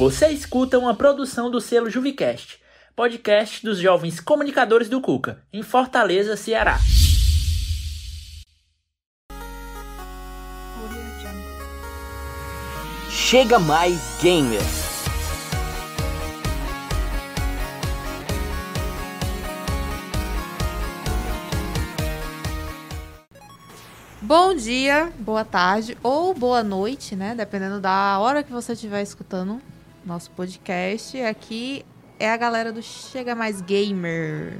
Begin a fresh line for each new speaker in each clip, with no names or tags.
Você escuta uma produção do selo Juvicast, podcast dos jovens comunicadores do Cuca, em Fortaleza, Ceará. Chega mais gamer.
Bom dia, boa tarde ou boa noite, né? Dependendo da hora que você estiver escutando nosso podcast. Aqui é a galera do Chega Mais Gamer.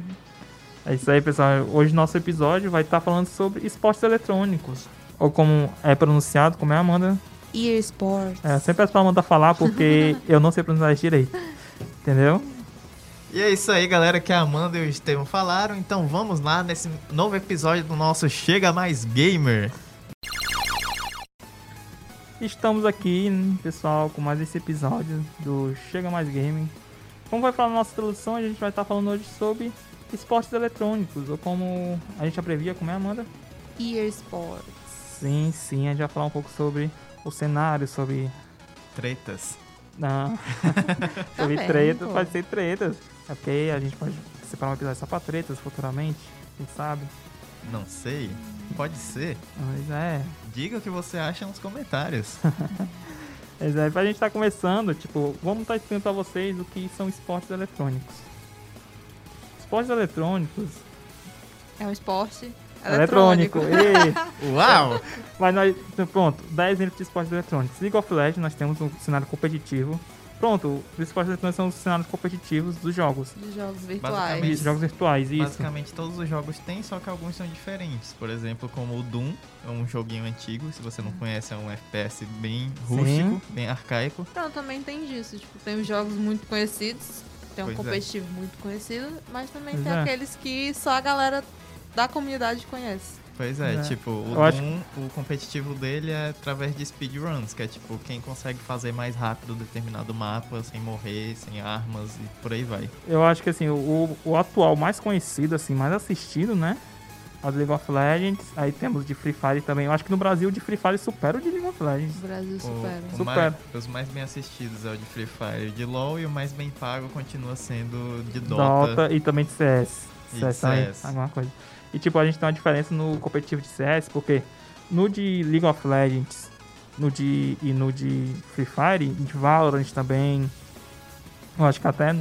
É isso aí, pessoal. Hoje nosso episódio vai estar falando sobre esportes eletrônicos. Ou como é pronunciado, como é a Amanda.
EA Sports.
É, sempre peço pra Amanda falar porque eu não sei pronunciar direito. Entendeu?
E é isso aí, galera, que a Amanda e o Estevam falaram. Então vamos lá nesse novo episódio do nosso Chega Mais Gamer.
Estamos aqui, pessoal, com mais esse episódio do Chega Mais Gaming. Como vai falar na nossa introdução, a gente vai estar falando hoje sobre esportes eletrônicos, ou como a gente abrevia, como é, Amanda?
EA Sports.
Sim, sim, a gente vai falar um pouco sobre o cenário, sobre...
Tretas.
Não, sobre
bem,
tretas,
pô.
pode ser tretas. Porque a gente pode separar um episódio só pra tretas futuramente, quem sabe?
Não sei. Pode ser.
Mas é,
Diga o que você acha nos comentários.
Mas é, pra gente estar começando, tipo, vamos estar explicando pra vocês o que são esportes eletrônicos. Esportes eletrônicos.
É um esporte
Eletrônico.
eletrônico.
Uau!
mas nós. Pronto, 10 exemplos de esportes eletrônicos. League of Legends, nós temos um cenário competitivo. Pronto, os esportes eletrônicos são os cenários competitivos dos jogos.
De jogos virtuais.
Basicamente.
jogos virtuais, isso.
Basicamente todos os jogos têm, só que alguns são diferentes. Por exemplo, como o Doom, é um joguinho antigo. Se você não conhece, é um FPS bem rústico, bem arcaico.
Então também tem disso. Tipo, tem os jogos muito conhecidos. Tem um
Pois é.
competitivo muito conhecido, mas também
Pois
tem
é.
aqueles que só a galera da comunidade conhece.
Pois é,
É.
tipo, o
Eu acho-
Doom, o competitivo dele é através de speedruns, que é tipo, quem consegue fazer mais rápido determinado mapa, sem morrer, sem armas e por aí vai.
Eu acho que assim, o, o atual mais conhecido, assim, mais assistido, né? É o de League of Legends. Aí temos de Free Fire também. Eu acho que no Brasil o de Free Fire supera o de League of Legends.
O Brasil supera.
o
Supera.
mais- os mais bem assistidos é o de Free Fire e de LoL, e o mais bem pago continua sendo de Dota.
Dota, e também de CS.
E
CS
de
também,
CS.
alguma coisa. E tipo, a gente tem uma diferença no competitivo de CS, porque no de League of Legends no de, e no de Free Fire, de Valorant também, eu acho que até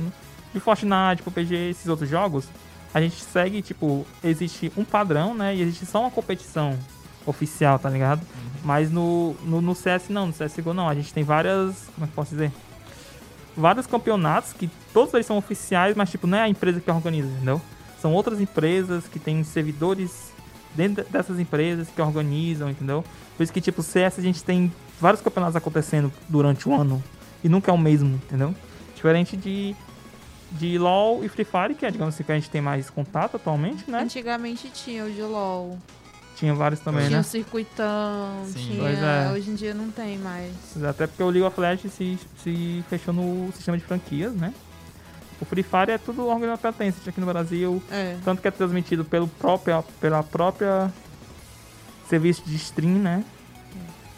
de Fortnite, PUBG, esses outros jogos, a gente segue, tipo, existe um padrão, né? E existe só uma competição oficial, tá ligado? Mas no, no, no CS não, no CSGO não. A gente tem várias. Como é que posso dizer? Vários campeonatos que todos eles são oficiais, mas tipo, não é a empresa que organiza, entendeu? São outras empresas que têm servidores dentro dessas empresas que organizam, entendeu? Por isso que, tipo, CS a gente tem vários campeonatos acontecendo durante o ano e nunca é o mesmo, entendeu? Diferente de, de LoL e Free Fire, que é, digamos assim, que a gente tem mais contato atualmente, né?
Antigamente tinha o de LOL.
Tinha vários também,
tinha
né?
o circuitão,
Sim.
tinha.
Pois é.
Hoje em dia não tem mais.
Até porque o League of Legends se, se fechou no sistema de franquias, né? O Free Fire é tudo organizado pela Tencent aqui no Brasil,
É.
tanto que é transmitido pelo próprio, pela própria serviço de stream, né?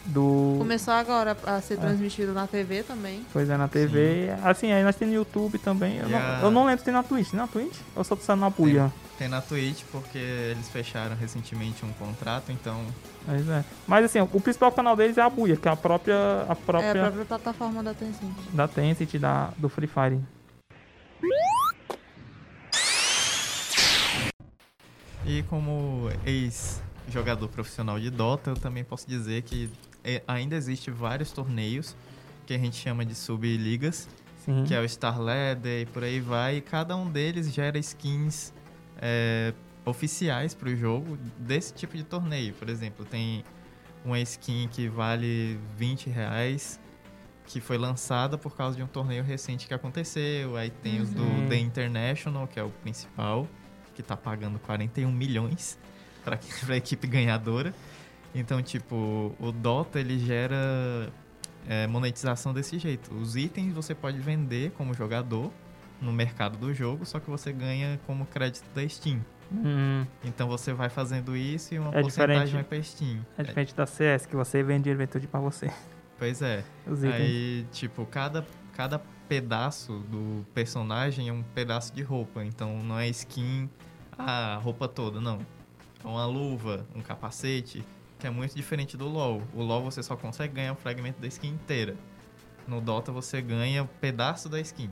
Do...
Começou agora a ser
É.
transmitido na TV também.
Pois é, na TV. Assim, aí nós temos no YouTube também. Eu, não, eu não lembro se tem na Twitch. Tem na Twitch? Ou só tá na buia?
Tem na Twitch, porque eles fecharam recentemente um contrato, então
Mas é. Mas assim, o principal canal deles é a buia, que é a própria, a própria,
É a própria plataforma da Tencent.
da Tencent, da, do Free Fire.
E como ex-jogador profissional de Dota, eu também posso dizer que é, ainda existe vários torneios que a gente chama de sub-ligas, que é o Star Ladder e por aí vai, e cada um deles gera skins é, oficiais para o jogo desse tipo de torneio. Por exemplo, tem uma skin que vale 20 reais, que foi lançada por causa de um torneio recente que aconteceu. Aí tem os do
Uhum.
The International, que é o principal, que tá pagando 41 milhões para a equipe ganhadora. Então, tipo, o Dota ele gera é, monetização desse jeito. Os itens você pode vender como jogador no mercado do jogo, só que você ganha como crédito da Steam.
Hum,
Então você vai fazendo isso e uma
É
porcentagem
diferente.
vai pra Steam.
é diferente da CS, que você vende ele tudo pra você.
Pois é.
Os itens.
Aí, tipo, cada, cada pedaço do personagem é um pedaço de roupa. Então não é skin, a roupa toda, não. É uma luva, um capacete, que é muito diferente do LoL. O LoL você só consegue ganhar o fragmento da skin inteira. No Dota você ganha um pedaço da skin.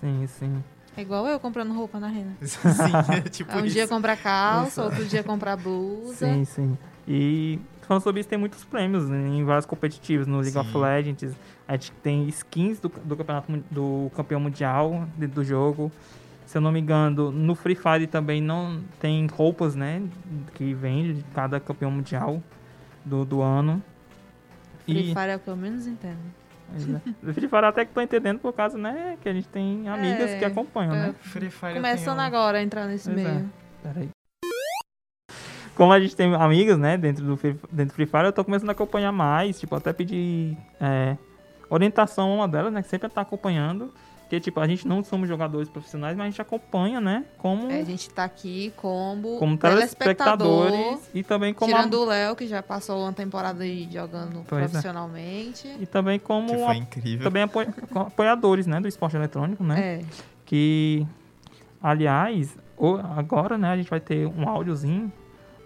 Sim, sim.
É igual eu comprando roupa na renda.
Sim, é tipo
um
isso.
dia comprar calça, outro dia comprar blusa.
Sim, sim. E falando sobre isso, tem muitos prêmios né, em vários competitivos. No League of
Sim.
Legends, a gente tem skins do, do campeonato do campeão mundial dentro do jogo. Se eu não me engano, no Free Fire também não tem roupas, né? Que vende de cada campeão mundial do, do ano.
Free Fire é o que eu menos entendo.
É. Free Fire até que tô entendendo por causa, né? Que a gente tem amigas
É,
que acompanham, né?
Free Fire
Começando
tenho-
agora a entrar nesse
Pois é.
meio.
Peraí. Como a gente tem amigas, né, dentro do Free, dentro do Free Fire, eu tô começando a acompanhar mais, tipo, até pedir é, orientação a uma delas, né, que sempre tá acompanhando. Porque, tipo, a gente não somos jogadores profissionais, mas a gente acompanha, né, como,
É, a gente tá aqui como,
como
telespectador.
telespectadores e também como...
Tirando
a-
o Léo, que já passou uma temporada aí jogando
Pois é.
profissionalmente.
E também como...
Que
a-
foi incrível.
também apo- apoiadores, né, do esporte eletrônico, né.
É.
que aliás agora né a gente vai ter um áudiozinho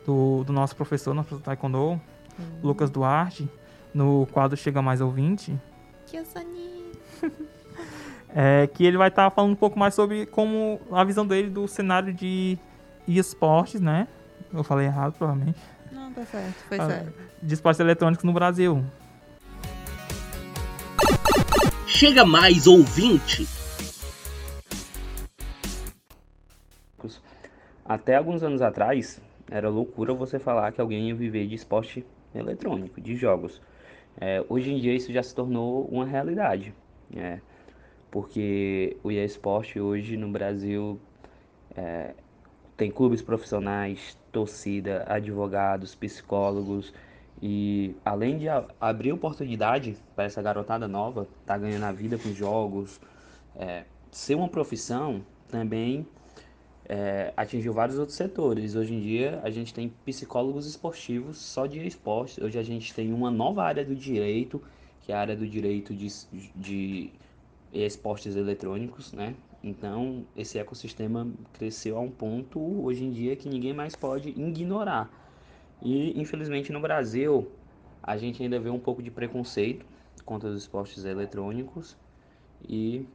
do, do nosso professor nosso professor taekwondo Lucas Duarte no quadro chega mais ouvinte
Que
é, que ele vai estar falando um pouco mais sobre como a visão dele do cenário de esportes né eu falei errado provavelmente
Não, tá certo. Foi
Ah,
certo.
de esportes eletrônicos no Brasil
Chega mais ouvinte.
Até alguns anos atrás, era loucura você falar que alguém ia viver de esporte eletrônico, de jogos. É, hoje em dia isso já se tornou uma realidade, né? porque o eSport hoje no Brasil é, tem clubes profissionais, torcida, advogados, psicólogos e além de abrir oportunidade para essa garotada nova, tá ganhando a vida com jogos, é, ser uma profissão também é, atingiu vários outros setores. Hoje em dia a gente tem psicólogos esportivos só de esportes. Hoje a gente tem uma nova área do direito, que é a área do direito de, de esportes eletrônicos, né? Então esse ecossistema cresceu a um ponto hoje em dia que ninguém mais pode ignorar. E infelizmente no Brasil a gente ainda vê um pouco de preconceito contra os esportes eletrônicos e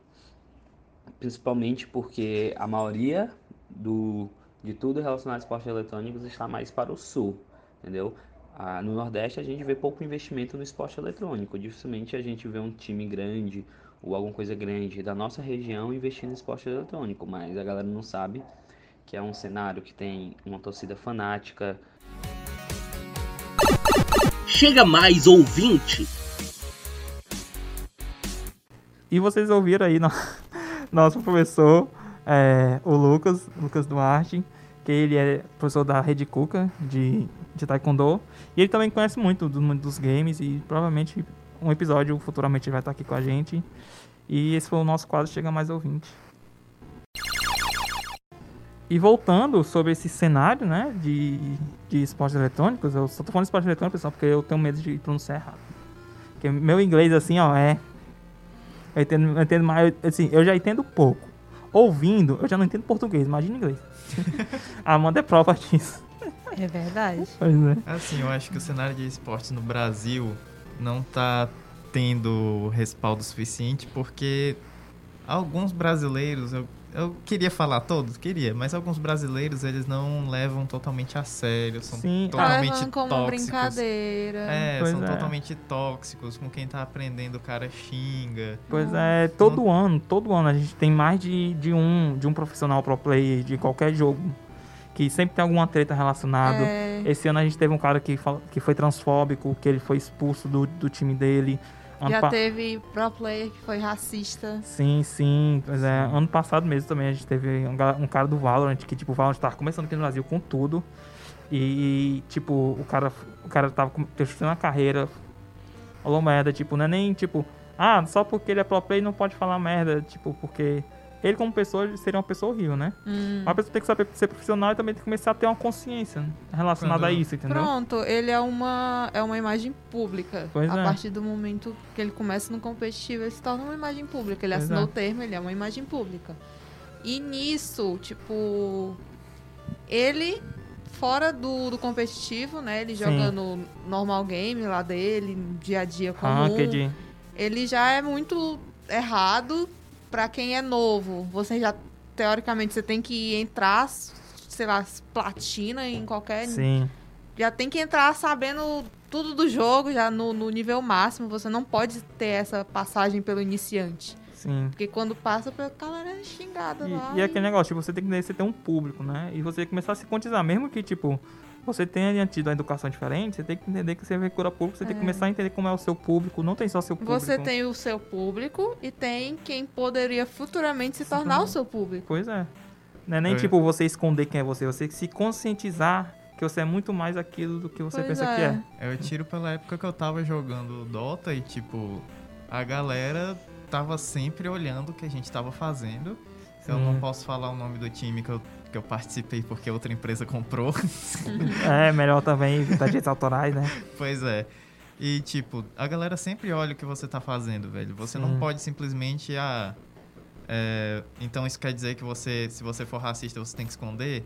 principalmente porque a maioria do, de tudo relacionado a esportes eletrônicos está mais para o sul, entendeu? Ah, no Nordeste a gente vê pouco investimento no esporte eletrônico, dificilmente a gente vê um time grande ou alguma coisa grande da nossa região investindo em esporte eletrônico, mas a galera não sabe que é um cenário que tem uma torcida fanática,
Chega mais ouvinte.
E vocês ouviram aí no- nosso professor, é, o Lucas, Lucas Duarte, que ele é professor da Rede Cuca de, de Taekwondo. E ele também conhece muito do mundo dos games e provavelmente um episódio futuramente ele vai estar aqui com a gente. E esse foi o nosso quadro Chega Mais Ouvinte. E voltando sobre esse cenário, né, de, de esportes eletrônicos, eu só tô falando de esporte eletrônico, pessoal, porque eu tenho medo de pronunciar errado. Porque meu inglês, assim, ó, é eu entendo, eu entendo mais, assim, eu já entendo pouco. Ouvindo, eu já não entendo português, imagina inglês. a Amanda é prova disso.
É verdade.
Pois é.
Assim, eu acho que o cenário de esportes no Brasil não tá tendo respaldo suficiente porque alguns brasileiros, eu, eu queria falar todos, queria, mas alguns brasileiros eles não levam totalmente a sério, são
Sim,
Tá
totalmente
levando como
tóxicos.
brincadeira.
É,
Pois
são
é.
totalmente tóxicos, com quem tá aprendendo o cara xinga.
Pois é, todo ano, todo ano a gente tem mais de, de um de um profissional pro player de qualquer jogo que sempre tem alguma treta relacionado.
É,
Esse ano a gente teve um cara que, que foi transfóbico, que ele foi expulso do, do time dele. Ano
já
pa-
teve pro player que foi racista.
Sim, sim. Pois é, ano passado mesmo também a gente teve um, um cara do Valorant, que tipo, o Valorant tava começando aqui no Brasil com tudo. E, tipo, o cara, o cara tava com- testando a carreira. Falou merda, tipo, não é nem tipo, ah, só porque ele é pro play não pode falar merda, tipo, porque ele como pessoa seria uma pessoa horrível, né?
Hum.
Uma pessoa tem que saber ser profissional e também tem que começar a ter uma consciência relacionada
Quando-
a isso, entendeu?
Pronto, ele é uma, é uma imagem pública.
Pois
a
é.
partir do momento que ele começa no competitivo, ele se torna uma imagem pública. Ele
Pois
assinou
é.
o termo, ele é uma imagem pública. E nisso, tipo, ele fora do, do competitivo, né? Ele
Sim.
jogando normal game lá dele, dia a dia comum.
Ranked.
ele já é muito errado pra quem é novo. Você já, teoricamente, você tem que entrar, sei lá, platina em qualquer.
Sim.
Já tem que entrar sabendo tudo do jogo, já no, no nível máximo. Você não pode ter essa passagem pelo iniciante.
Sim.
Porque quando passa, a galera é xingada lá.
E, e aquele negócio, tipo, você tem que você ter um público, né? E você começar a se conscientizar, mesmo que, tipo, você tenha tido uma educação diferente, você tem que entender que você é figura pública, você tem que começar a entender como é o seu público, não tem só seu público.
Você tem o seu público e tem quem poderia futuramente se tornar o seu público.
Pois é. Não é nem
É.
tipo você esconder quem é você, você se conscientizar que você é muito mais aquilo do que você
Pois
pensa
é.
que é.
Eu tiro pela época que eu tava jogando Dota e, tipo, a galera tava sempre olhando o que a gente tava fazendo. Eu não posso falar o nome do time que eu, que eu participei porque outra empresa comprou.
É, melhor também evitar direitos autorais, né?
pois é. E, tipo, a galera sempre olha o que você tá fazendo, velho. Você
Sim.
não pode simplesmente, ah. é, então isso quer dizer que você, se você for racista, você tem que esconder?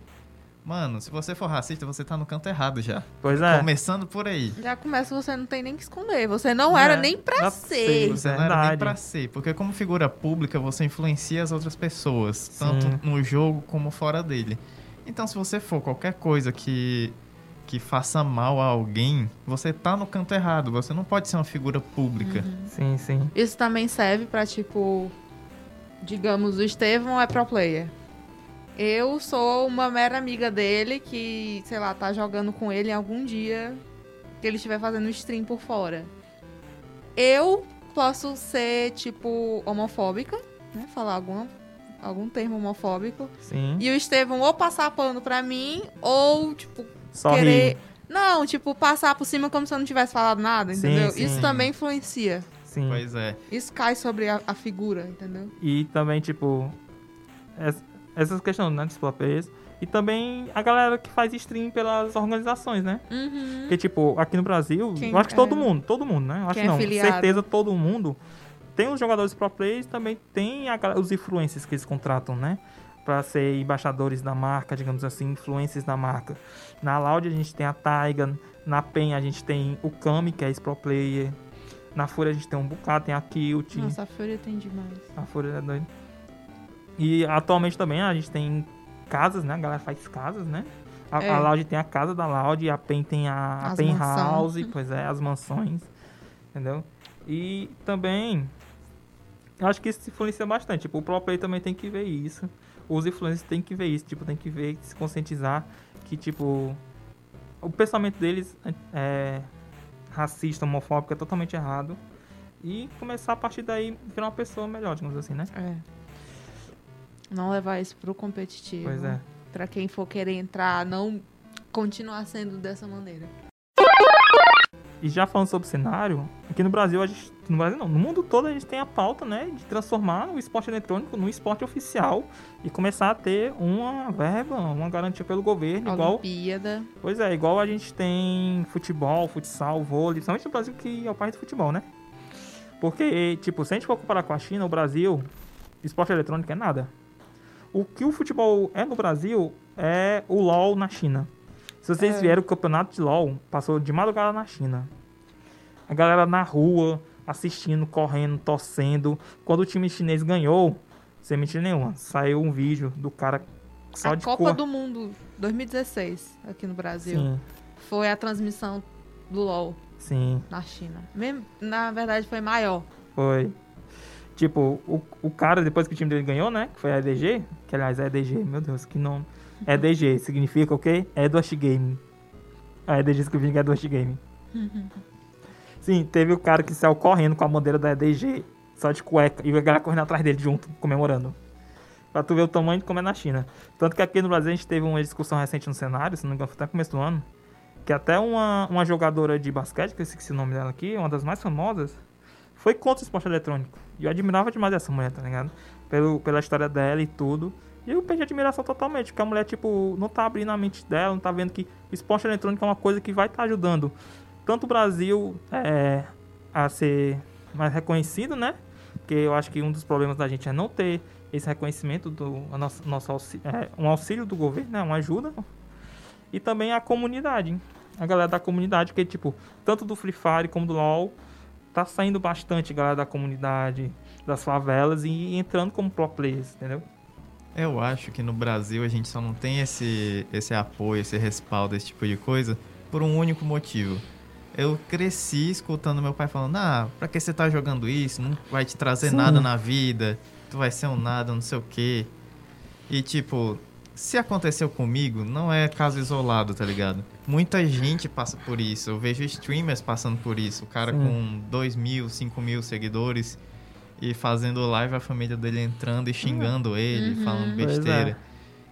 Mano, se você for racista, você tá no canto errado já.
Pois é.
Começando por aí.
Já começa, você não tem nem que esconder. Você não era
É,
nem pra
pra
ser.
Você não era nem pra ser. Porque como figura pública, você influencia as outras pessoas.
Sim.
Tanto no jogo como fora dele. Então, se você for qualquer coisa que, que faça mal a alguém, você tá no canto errado. Você não pode ser uma figura pública.
Sim, sim.
Isso também serve pra, tipo, digamos, o Estevão é pro player. Eu sou uma mera amiga dele que, sei lá, tá jogando com ele em algum dia que ele estiver fazendo stream por fora. Eu posso ser, tipo, homofóbica, né? Falar alguma, algum termo homofóbico.
Sim.
E o Estevão ou passar pano pra mim, ou, tipo,
Só
querer.
rir.
Não, tipo, passar por cima como se eu não tivesse falado nada,
Sim,
entendeu?
sim.
Isso também influencia.
Sim.
Pois é.
Isso cai sobre a, a figura, entendeu?
E também, tipo, es- essas questões, né, dos. E também a galera que faz stream pelas organizações, né?
Uhum.
Porque, tipo, aqui no Brasil,
Quem
eu acho que
é-
todo mundo, todo mundo, né? Eu acho
quem
que
é
não,
filiado.
certeza todo mundo. Tem os jogadores pro players, também tem a os influencers que eles contratam, né? Pra ser embaixadores da marca, digamos assim, influencers da marca. Na Loud a gente tem a Taiga, na PEN a gente tem o Kami, que é esse pro player. Na Fúria a gente tem um bocado, tem a Kilt.
Nossa, a Fúria tem demais.
A Fúria é doida. E atualmente também a gente tem casas, né? A galera faz casas, né? A,
É.
a Loud tem a casa da Loud, a PEN tem a, a PEN. House, pois é, as mansões, entendeu? E também, acho que isso influencia bastante. Tipo, o pro player também tem que ver isso. Os influencers têm que ver isso, tipo, tem que ver, se conscientizar que, tipo, o pensamento deles é racista, homofóbico, é totalmente errado. E começar a partir daí virar uma pessoa melhor, digamos assim, né?
É. Não levar isso pro competitivo.
Pois é.
Pra quem for querer entrar, não continuar sendo dessa maneira.
E já falando sobre cenário, aqui no Brasil, a gente, no Brasil não, no mundo todo a gente tem a pauta, né, de transformar o esporte eletrônico num esporte oficial e começar a ter uma verba, uma garantia pelo governo, igual,
Olimpíada.
pois é, igual a gente tem futebol, futsal, vôlei, principalmente no Brasil que é o país do futebol, né? Porque, tipo, se a gente for comparar com a China, o Brasil, esporte eletrônico é nada. O que o futebol é no Brasil é o LoL na China. Se vocês
É.
vieram o campeonato de LoL, passou de madrugada na China. A galera na rua, assistindo, correndo, torcendo. Quando o time chinês ganhou, sem mentira nenhuma, saiu um vídeo do cara só
a
de
Copa
cor.
do Mundo 2016, aqui no Brasil,
Sim,
foi a transmissão do LoL
sim.
na China. Na verdade, foi maior.
Foi. Tipo, o, o cara, depois que o time dele ganhou, né? Que foi a EDG, que aliás é EDG, meu Deus, que nome. EDG significa o quê? Edward Game. A EDG significa Edward Game. Sim, teve o cara que saiu correndo com a bandeira da EDG, só de cueca, e a galera correndo atrás dele junto, comemorando. Pra tu ver o tamanho de como é na China. Tanto que aqui no Brasil a gente teve uma discussão recente no cenário, se não me engano, foi até começo do ano, que até uma, uma jogadora de basquete, que eu esqueci o nome dela aqui, uma das mais famosas, foi contra o esporte eletrônico. E eu admirava demais essa mulher, tá ligado? Pelo, pela história dela e tudo. E eu perdi a admiração totalmente, porque a mulher, tipo, não tá abrindo a mente dela, não tá vendo que o esporte eletrônico é uma coisa que vai estar ajudando tanto o Brasil é, a ser mais reconhecido, né? Porque eu acho que um dos problemas da gente é não ter esse reconhecimento do a nosso, nosso auxílio, é, um auxílio do governo, né? Uma ajuda. E também a comunidade. A galera da comunidade, que tipo, tanto do Free Fire como do LoL, tá saindo bastante galera da comunidade, das favelas e entrando como pro players, entendeu?
Eu acho que no Brasil a gente só não tem esse, esse apoio, esse respaldo, esse tipo de coisa, por um único motivo. Eu cresci escutando meu pai falando: Ah, pra que você tá jogando isso? Não vai te trazer
Sim.
nada na vida, tu vai ser um nada, não sei o quê. E tipo, se aconteceu comigo, não é caso isolado, tá ligado? Muita gente passa por isso. Eu vejo streamers passando por isso. O cara
Sim.
com 2 mil, 5 mil seguidores e fazendo live, a família dele entrando e xingando ele,
Uhum.
falando
é.
besteira.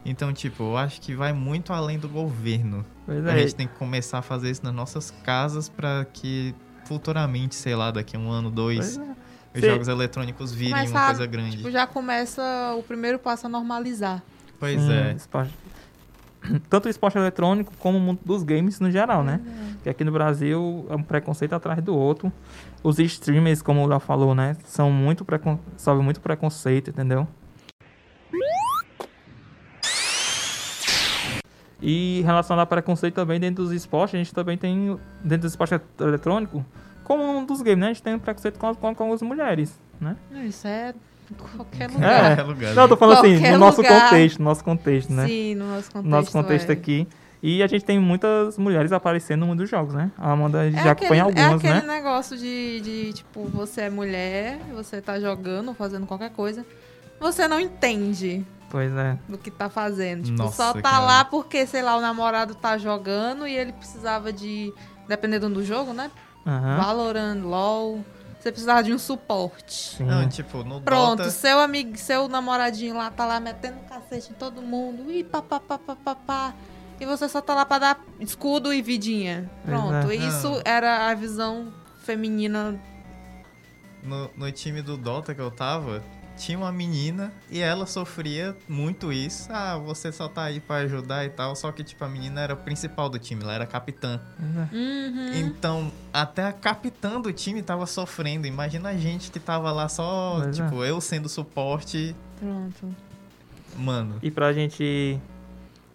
Então, tipo, eu acho que vai muito além do governo.
Pois
A
é.
gente tem que começar a fazer isso nas nossas casas pra que futuramente, sei lá, daqui a um ano, dois,
é.
os jogos eletrônicos virem uma
Começar,
coisa grande.
Tipo, já começa o primeiro passo a normalizar.
Pois
Sim,
é.
esporte- Tanto o esporte eletrônico como o mundo dos games no geral, né? Que aqui no Brasil é um preconceito atrás do outro. Os streamers, como o Léo falou, né? São muito precon... sofrem muito preconceito, entendeu? E relacionado a preconceito também dentro dos esportes, a gente também tem, dentro do esporte eletrônico, como um dos games, né? A gente tem preconceito com, com, com as mulheres, né?
Isso é qualquer
É.
lugar.
Qualquer lugar,
Não, eu tô falando assim,
Qualquer
no nosso
lugar.
contexto, no nosso contexto, né?
Sim, no nosso contexto.
nosso contexto
é.
aqui. E a gente tem muitas mulheres aparecendo no mundo dos jogos, né? A Amanda
É
já acompanha algumas,
é aquele
né?
negócio de, de, tipo, você é mulher, você tá jogando, fazendo qualquer coisa. Você não entende
Pois é.
do que tá fazendo. Tipo,
Nossa,
só tá
cara.
lá porque, sei lá, o namorado tá jogando e ele precisava de. Dependendo do jogo, né?
Aham.
Valorant, LOL. Você precisava de um suporte.
Sim.
Não, tipo, no
Pronto,
Dota...
seu amigo, seu namoradinho lá tá lá metendo cacete em todo mundo. E pá, pá, pá, pá, pá, pá. E você só tá lá pra dar escudo e vidinha. Pronto.
é.
Isso
Ah.
era a visão feminina.
No, no time do Dota que eu tava, tinha uma menina e ela sofria muito isso. Ah, você só tá aí pra ajudar e tal. Só que, tipo, a menina era a principal do time, ela era capitã.
Pois é.
Uhum.
Então, até a capitã do time tava sofrendo. Imagina a gente que tava lá só,
Pois é.
tipo, eu sendo suporte.
Pronto.
Mano,
E pra gente.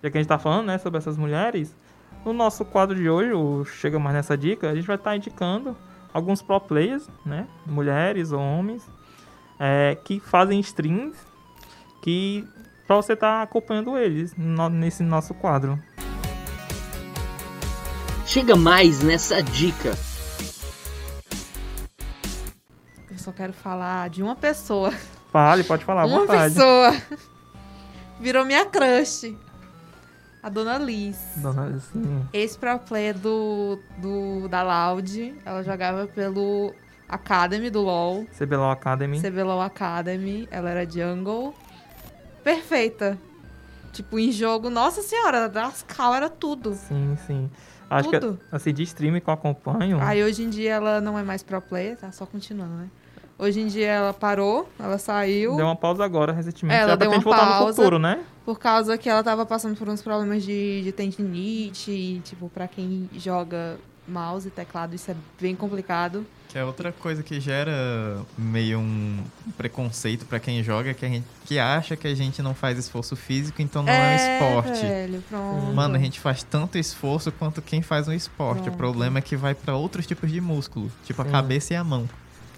Já que a gente tá falando, né, sobre essas mulheres, no nosso quadro de hoje, o Chega Mais Nessa Dica, a gente vai estar indicando alguns pro players, né? Mulheres ou homens, é, que fazem streams que. Pra você estar acompanhando eles no- nesse nosso quadro.
Chega mais nessa dica.
Eu só quero falar de uma pessoa.
Fale, pode falar à
uma
vontade.
pessoa. Virou minha crush. A dona Liz.
Dona, assim,
Ex-pro player do, do, da Loud. Ela jogava pelo Academy do LoL.
CBLOL Academy.
CBLOL Academy. Ela era jungle. Perfeita. Tipo, em jogo, nossa senhora, das cal era tudo.
Sim, sim. Acho
Tudo.
que assim, de stream que eu acompanho.
Aí hoje em dia ela não é mais pro player, tá só continuando, né? Hoje em dia ela parou, ela saiu.
Deu uma pausa agora, recentemente.
Ela
Já
deu uma
voltar no
pausa.
futuro, né?
Por causa que ela tava passando por uns problemas de, de tendinite. E, tipo, pra quem joga mouse e teclado, isso é bem complicado.
que é outra coisa que gera meio um preconceito pra quem joga, que a gente que acha que a gente não faz esforço físico, então não é, um esporte.
Velho, pronto.
Mano, a gente faz tanto esforço quanto quem faz um esporte.
Pronto.
O problema é que vai pra outros tipos de músculo, tipo a cabeça e a mão.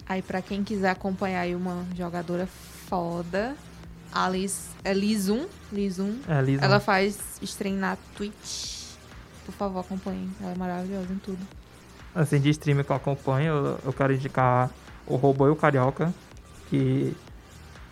Aí, pra quem quiser acompanhar aí uma jogadora foda, a Liz, é Lizum, Lizum.
É, Lisa.
Ela faz stream na Twitch. Por favor, acompanhem. Ela é maravilhosa em tudo.
Assim, de streamer que eu acompanho, eu, eu quero indicar o Robô e o Carioca. Que.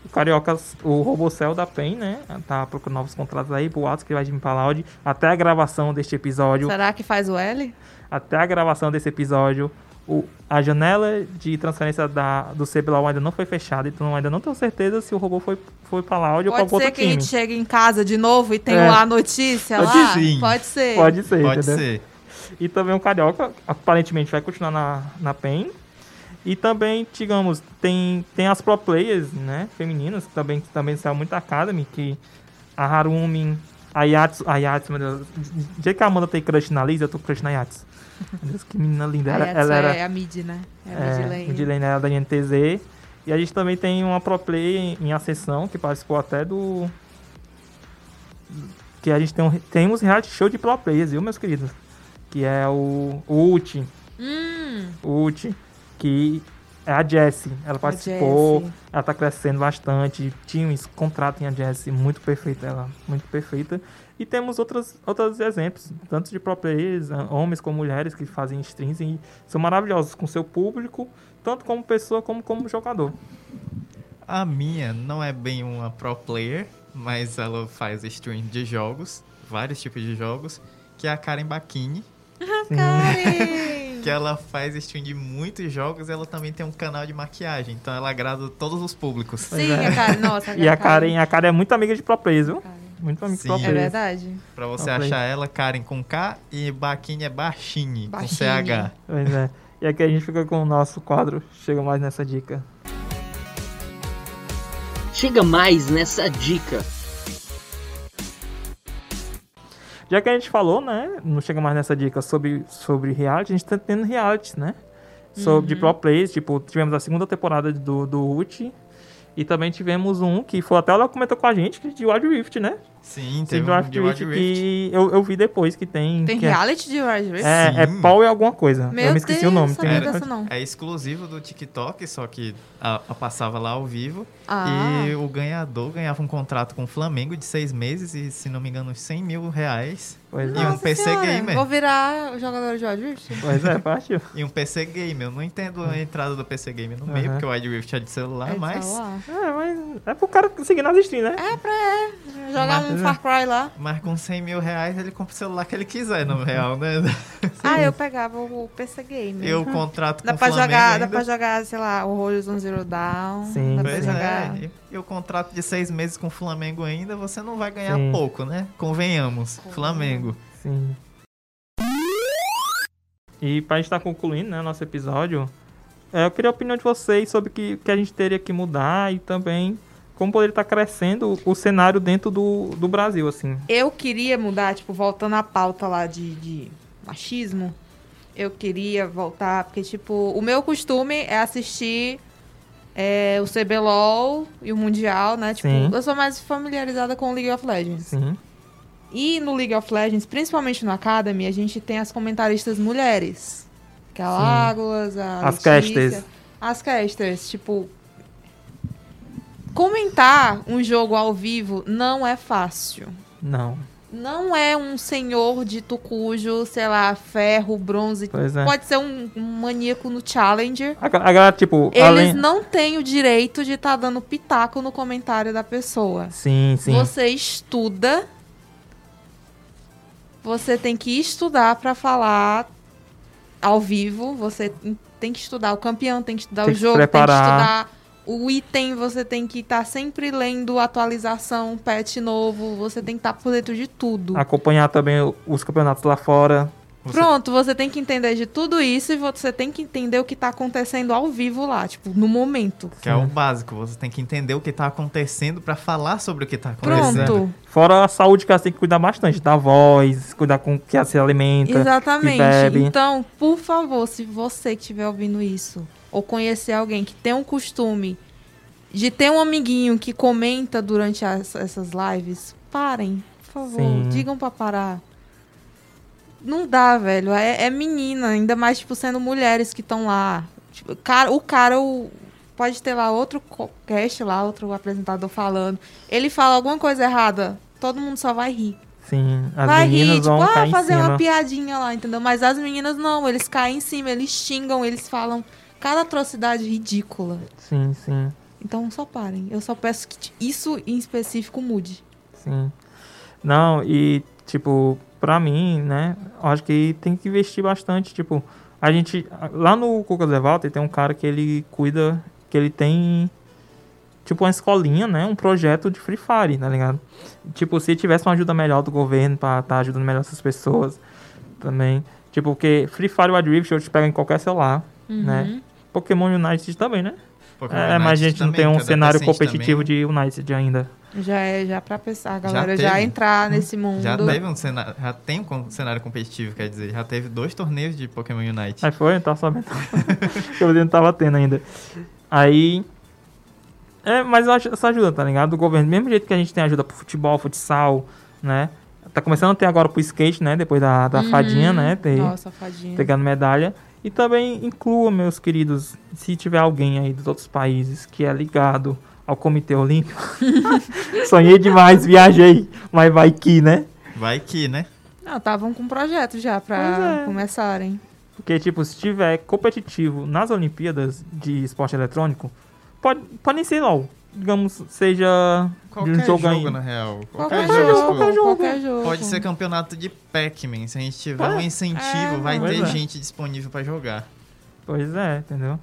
O Carioca, o Robocel da PEN, né? Tá procurando novos contratos aí, boatos que vai vir pra Loud. Até a gravação deste episódio.
Será que faz o L?
Até a gravação desse episódio. O, a janela de transferência da, do CBLOL ainda não foi fechada, então ainda não tenho certeza se o robô foi, foi pra Loud ou pra
Pode
algum
ser
outro
que a
time.
gente chegue em casa de novo e tenha
É.
lá a notícia
Pode
lá?
sim.
Pode ser.
Pode ser,
Pode
entendeu?
ser.
E também o Carioca, aparentemente, vai continuar na, na PEN. E também, digamos, tem, tem as pro players, né, femininas, que também, que também saiu muito Academy, que a Harumi, a Yatsu, a Yatsu, meu Deus, jeito que a Amanda tem crush na Liz, eu tô crush na Yatsu. Meu Deus, que menina linda. Ela, ela era
é a mid, né? É a
é,
mid lane.
mid lane era da INTZ. E a gente também tem uma pro player em, em Ascensão, que participou até do... Que a gente tem um, temos reality show de pro players, viu, meus queridos? Que é o, o Uchi.
Hum,
o Uchi, que é a Jessie. Ela participou,
Jessie.
ela tá crescendo bastante. Times contratem a Jessie, muito perfeita ela, muito perfeita. E temos outros, outros exemplos, tanto de pro players, ah, homens como mulheres que fazem streams e são maravilhosos com seu público, tanto como pessoa como como jogador.
A minha não é bem uma pro player, mas ela faz stream de jogos, vários tipos de jogos, que é a Karen Bakini,
Karen!
que ela faz stream de muitos jogos e ela também tem um canal de maquiagem, então ela agrada todos os públicos.
Sim,
é.
a Karen. Nossa,
E a Karen, a Karen é muito amiga de pro players, viu?
Karen.
Muito amiga de
Sim.
pro
É verdade.
Pra você
Pro
achar ela, Karen com K e Bakini é Baixini, com. CH.
Pois é. E aqui a gente fica com o nosso quadro, chega mais nessa dica.
Chega mais nessa dica.
Já que a gente falou, né? Não chega mais nessa dica sobre, sobre reality, a gente tá tendo reality, né? Sobre de pro players, tipo, tivemos a segunda temporada do, do Uchi. E também tivemos um que foi até ela comentou com a gente, que de Wild Rift, né?
Sim, teve
de
um de
Rift
Wild Rift.
que eu, eu vi depois que tem.
Tem
que é-
reality de Wild Rift?
É, é. Paul e alguma coisa.
Meu
eu me esqueci
Deus,
o nome. Tem-
dessa não.
É exclusivo do TikTok, só que a, a passava lá ao vivo.
Ah.
E o ganhador ganhava um contrato com o Flamengo de seis meses e, se não me engano, uns 100 mil reais.
Pois
E
é.
um PC
senhora,
gamer.
Vou virar jogador de Wild Rift?
Pois é, partiu.
E um PC Gamer. Eu não entendo a entrada do PC Gamer no meio,
Aham.
porque o Wild Rift é de celular,
É de
mas,
celular.
É, mas é pro cara conseguir nas streams, né?
É pra é, jogar
Mas-
um Far Cry lá.
mas com 100 mil reais ele compra o celular que ele quiser, no real, né?
Ah, eu pegava o PC Gamer.
E o contrato com
Dá
o
pra
Flamengo
jogar,
ainda...
dá pra jogar, sei lá, o Horizon Zero Dawn.
Sim,
dá pra
Pois
jogar.
é, e, o contrato de seis meses com o Flamengo ainda, você não vai ganhar
Sim.
pouco, né? Convenhamos, Flamengo.
Sim. E pra gente estar concluindo, né, nosso episódio, é, eu queria a opinião de vocês sobre o que, que a gente teria que mudar e também como poderia estar crescendo o cenário dentro do, do Brasil, assim.
Eu queria mudar, tipo, voltando à pauta lá de, de machismo, eu queria voltar, porque, tipo, o meu costume é assistir é, o CBLOL e o Mundial, né? Tipo,
Sim.
eu sou mais familiarizada com o League of Legends.
Sim.
E no League of Legends, principalmente no Academy, a gente tem as comentaristas mulheres. Que é a
Sim.
Lágolas, a
As
Letícia.
casters.
As casters, tipo... Comentar um jogo ao vivo não é fácil.
Não.
Não é um senhor dito cujo, sei lá, ferro, bronze.
É.
Pode ser um, um maníaco no Challenger.
A, a galera, tipo,
Eles
além...
não têm o direito de estar dando pitaco no comentário da pessoa.
Sim, sim.
Você estuda. Você tem que estudar pra falar ao vivo. Você tem que estudar o campeão, tem que estudar
Tem
o jogo, tem que estudar o item. Você tem que estar sempre lendo atualização, patch novo. Você tem que estar por dentro de tudo.
Acompanhar também o- os campeonatos lá fora.
Você-
Pronto, você tem que entender de tudo isso e você tem que entender o que tá acontecendo ao vivo lá, tipo, no momento.
Que é o básico, você tem que entender o que tá acontecendo pra falar sobre o que tá acontecendo.
Pronto.
Fora a saúde que ela tem que cuidar bastante, da voz, cuidar com o que ela se alimenta.
Exatamente.
que bebe.
Então, por favor, se você que estiver ouvindo isso, ou conhecer alguém que tem um costume de ter um amiguinho que comenta durante as- essas lives, parem, por favor.
Sim.
Digam pra parar. Não dá, velho. É, é menina, ainda mais, tipo, sendo mulheres que estão lá. Tipo, cara, o cara, o, pode ter lá outro cast lá, outro apresentador falando. Ele fala alguma coisa errada, todo mundo só vai rir
Sim, as
vai
meninas
rir, tipo,
vão
ah, fazer uma piadinha lá, entendeu? Mas as meninas não, eles caem em cima, eles xingam, eles falam cada atrocidade ridícula.
Sim, sim,
Então só parem. Eu só peço que isso em específico mude.
sim. Não, e, tipo, pra mim, né, eu acho que tem que investir bastante, tipo, a gente, lá no Cuca Levalter tem um cara que ele cuida, que ele tem, tipo, uma escolinha, né, um projeto de Free Fire, tá ligado? Tipo, se tivesse uma ajuda melhor do governo pra estar ajudando melhor essas pessoas também, tipo, porque Free Fire e Wild Rift eu te pego em qualquer celular, né? Pokémon United também, né?
Pokémon
É, mas a
United
gente não
também,
tem um cenário competitivo
também.
de United ainda.
Já é já pra pensar, a galera
Já
já, entrar nesse mundo.
Já teve um cenário, já tem um cenário competitivo, quer dizer, já teve dois torneios de Pokémon Unite.
Aí foi, eu tava sabendo. eu não tava tendo ainda. Aí. É, mas eu acho essa ajuda, tá ligado? Do governo. Do mesmo jeito que a gente tem ajuda pro futebol, futsal, né? Tá começando a ter agora pro skate, né? Depois da, da
Uhum.
fadinha, né? Ter,
Nossa, fadinha.
ter ganhado medalha. E também inclua, meus queridos, se tiver alguém aí dos outros países que é ligado ao Comitê Olímpico. Sonhei demais, viajei, mas vai que, né?
Vai que, né?
Não, estavam com um projeto já pra
Pois é.
começarem.
Porque, tipo, se tiver competitivo nas Olimpíadas de esporte eletrônico, pode, pode nem ser LOL. Digamos, seja
Qualquer
de um
jogo,
jogo
na real.
Qualquer,
Qualquer,
jogo,
jogo. tipo,
qualquer jogo.
qualquer jogo.
Pode ser campeonato de Pac-Man. Se a gente tiver
É.
um incentivo,
É,
vai ter
é.
gente disponível pra jogar.
Pois é, entendeu?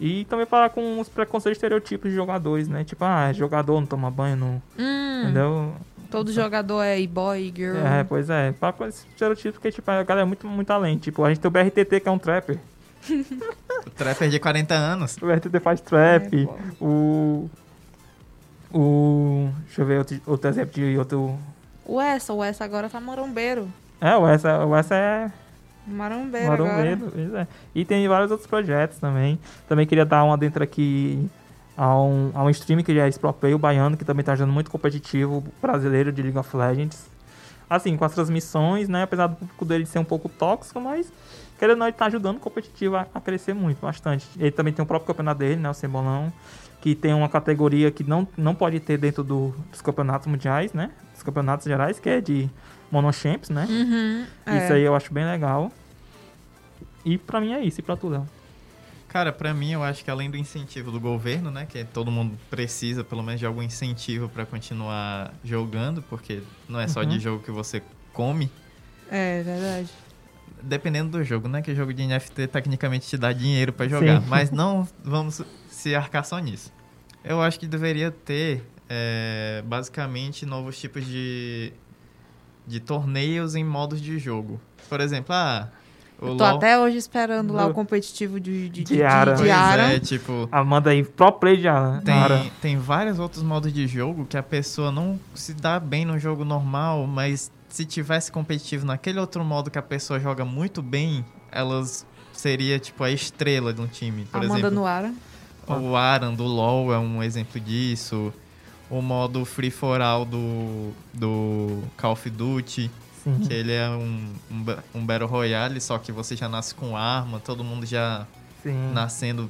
E também parar com os preconceitos estereotipos de jogadores, né? Tipo, ah, jogador não toma banho, não.
Hum,
Entendeu?
todo jogador é e-boy, girl.
É, pois é. Parar com esses estereotipos, porque, tipo, a galera é muito, muito além. Tipo, a gente tem o BRTT, que é um trapper.
O Trapper de 40 anos.
O BRTT faz trap.
É,
o. O. Deixa eu ver outro, outro exemplo de outro.
O essa, o essa agora tá marombeiro.
É, o essa, o essa é
Marombeiro,
Marombeiro,
agora.
pois é. E tem vários outros projetos também. Também queria dar uma dentro aqui a um, a um stream que já é o Baiano, que também tá ajudando muito competitivo brasileiro de League of Legends. Assim, com as transmissões, né? Apesar do público dele ser um pouco tóxico, mas querendo ou não, ele tá ajudando o competitivo a, a crescer muito, bastante. Ele também tem o próprio campeonato dele, né? O Cebolão, que tem uma categoria que não, não pode ter dentro do- dos campeonatos mundiais, né? Dos campeonatos gerais, que é de Monochamps, né?
Uhum, é.
Isso aí eu acho bem legal. E pra mim é isso, e pra tu, Léo?
Cara, pra mim, eu acho que além do incentivo do governo, né? Que todo mundo precisa, pelo menos, de algum incentivo pra continuar jogando, porque não é só
Uhum.
de jogo que você come.
É, verdade.
Dependendo do jogo, né? Que jogo de NFT tecnicamente te dá dinheiro pra jogar.
Sim.
Mas não vamos se arcar só nisso. Eu acho que deveria ter, é, basicamente, novos tipos de, de torneios em modos de jogo. Por exemplo, ah, o
Eu tô
LoL...
até hoje esperando lá o competitivo de, de, de,
De Ara.
de,
Pois
Ara.
é, tipo...
Amanda aí, pro play de Ara. Ara.
Tem, tem vários outros modos de jogo que a pessoa não se dá bem no jogo normal, mas se tivesse competitivo naquele outro modo que a pessoa joga muito bem, elas seria tipo a estrela de um time. Por
Amanda
exemplo,
no Ara.
o Aran do LoL é um exemplo disso. O modo Free for All do, do Call of Duty,
Sim.
que ele é um, um, um Battle Royale, só que você já nasce com arma, todo mundo já
Sim.
nascendo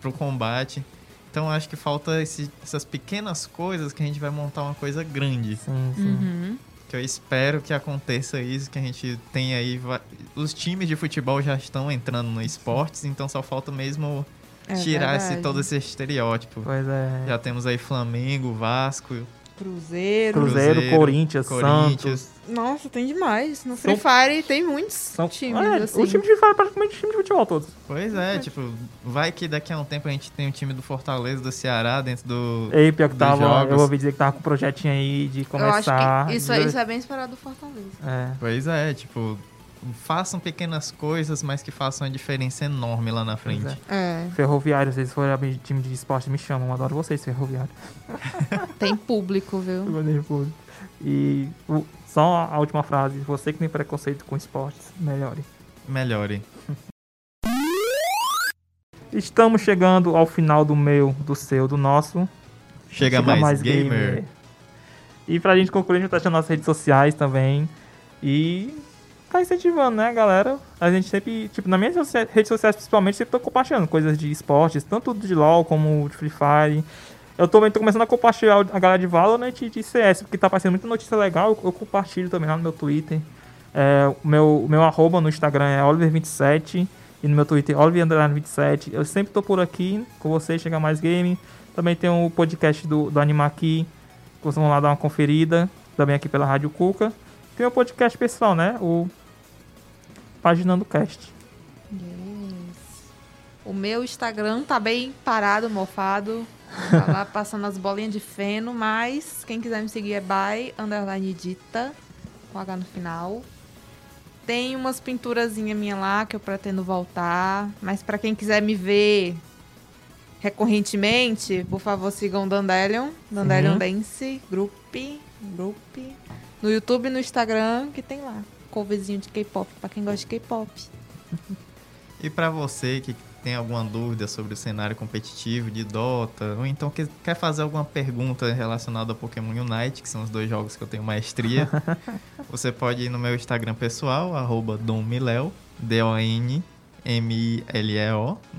pro combate. Então acho que falta esse- essas pequenas coisas que a gente vai montar uma coisa grande.
Sim, sim.
Uhum.
Que eu espero que aconteça isso, que a gente tenha aí. va- Os times de futebol já estão entrando no esportes, então só falta mesmo
É
tirar esse, todo esse estereótipo.
Pois é.
Já temos aí Flamengo, Vasco,
Cruzeiro.
Cruzeiro,
Cruzeiro,
Corinthians,
Corinthians.
Santos.
Nossa, tem demais. No
São-
Free Fire tem muitos
São,
times,
é,
assim.
O time de fora é praticamente time de futebol todos.
Pois é, tipo, vai que daqui a um tempo a gente tem o time do Fortaleza, do Ceará dentro do.
Ei, pior que tava,
jogos.
eu ouvi dizer que tava com um projetinho aí de
Eu acho
começar.
que isso, é- isso é bem esperado do Fortaleza.
É.
Pois é, tipo, façam pequenas coisas, mas que façam uma diferença enorme lá na frente.
É,
Ferroviário, se vocês forem abrir time de esporte, me chamam. Eu adoro vocês, Ferroviário.
tem público, viu?
E o- só a última frase. Você que tem preconceito com esportes, melhore.
Melhore.
Estamos chegando ao final do meu, do seu, do nosso.
Chega, mais, gamer.
E pra gente concluir, a gente tá achando nossas redes sociais também. E tá incentivando, né, galera? A gente sempre, tipo, nas minhas redes sociais principalmente, sempre tô compartilhando coisas de esportes, tanto de LoL como de Free Fire. Eu também tô começando a compartilhar a galera de Valorant e de CS, porque tá aparecendo muita notícia legal. Eu, compartilho também lá no meu Twitter. É, o meu, meu arroba no Instagram é Oliver27 e no meu Twitter Oliver27. Eu sempre tô por aqui com vocês, Chega Mais Game. Também tem o podcast do, do Animaqui, que vocês vão lá dar uma conferida, também aqui pela Rádio Cuca. Tem o podcast pessoal, né? O Paginando Cast.
Yes. O meu Instagram tá bem parado, mofado. Tá lá passando as bolinhas de feno, mas quem quiser me seguir é by underline dita, com H no final. Tem umas pinturazinhas minha lá que eu pretendo voltar. Mas pra quem quiser me ver recorrentemente, por favor, sigam Dandelion. Dandelion Dance, Group, Group. No YouTube e no Instagram, que tem lá. Coverzinho de K-pop, pra quem gosta de K-pop.
E pra você que tem alguma dúvida sobre o cenário competitivo de Dota, ou então que quer fazer alguma pergunta relacionada ao Pokémon Unite, que são os dois jogos que eu tenho maestria, você pode ir no meu Instagram pessoal, arroba donmileo, D-O-N-M-I-L-E-O,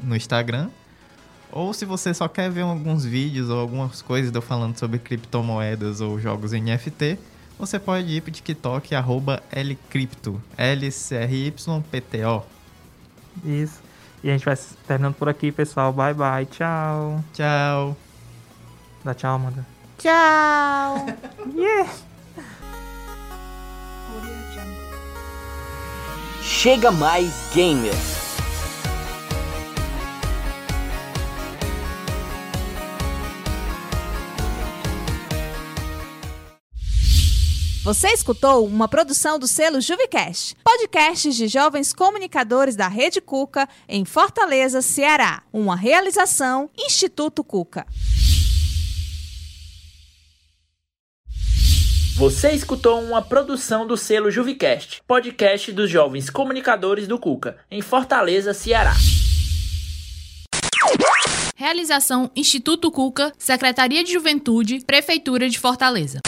no Instagram. Ou se você só quer ver alguns vídeos ou algumas coisas de eu falando sobre criptomoedas ou jogos NFT, você pode ir pro TikTok, arroba lcrypto, L-C-R-Y-P-T-O.
Isso. E a gente vai terminando por aqui, pessoal. Bye, bye. Tchau.
Tchau!
Dá tchau, Amanda.
Tchau!
Chega mais gamer.
Você escutou uma produção do selo Juvicast, podcasts de jovens comunicadores da Rede Cuca em Fortaleza, Ceará. Uma realização Instituto Cuca.
Você escutou uma produção do selo Juvicast, podcast dos jovens comunicadores do Cuca, em Fortaleza, Ceará.
Realização Instituto Cuca, Secretaria de Juventude, Prefeitura de Fortaleza.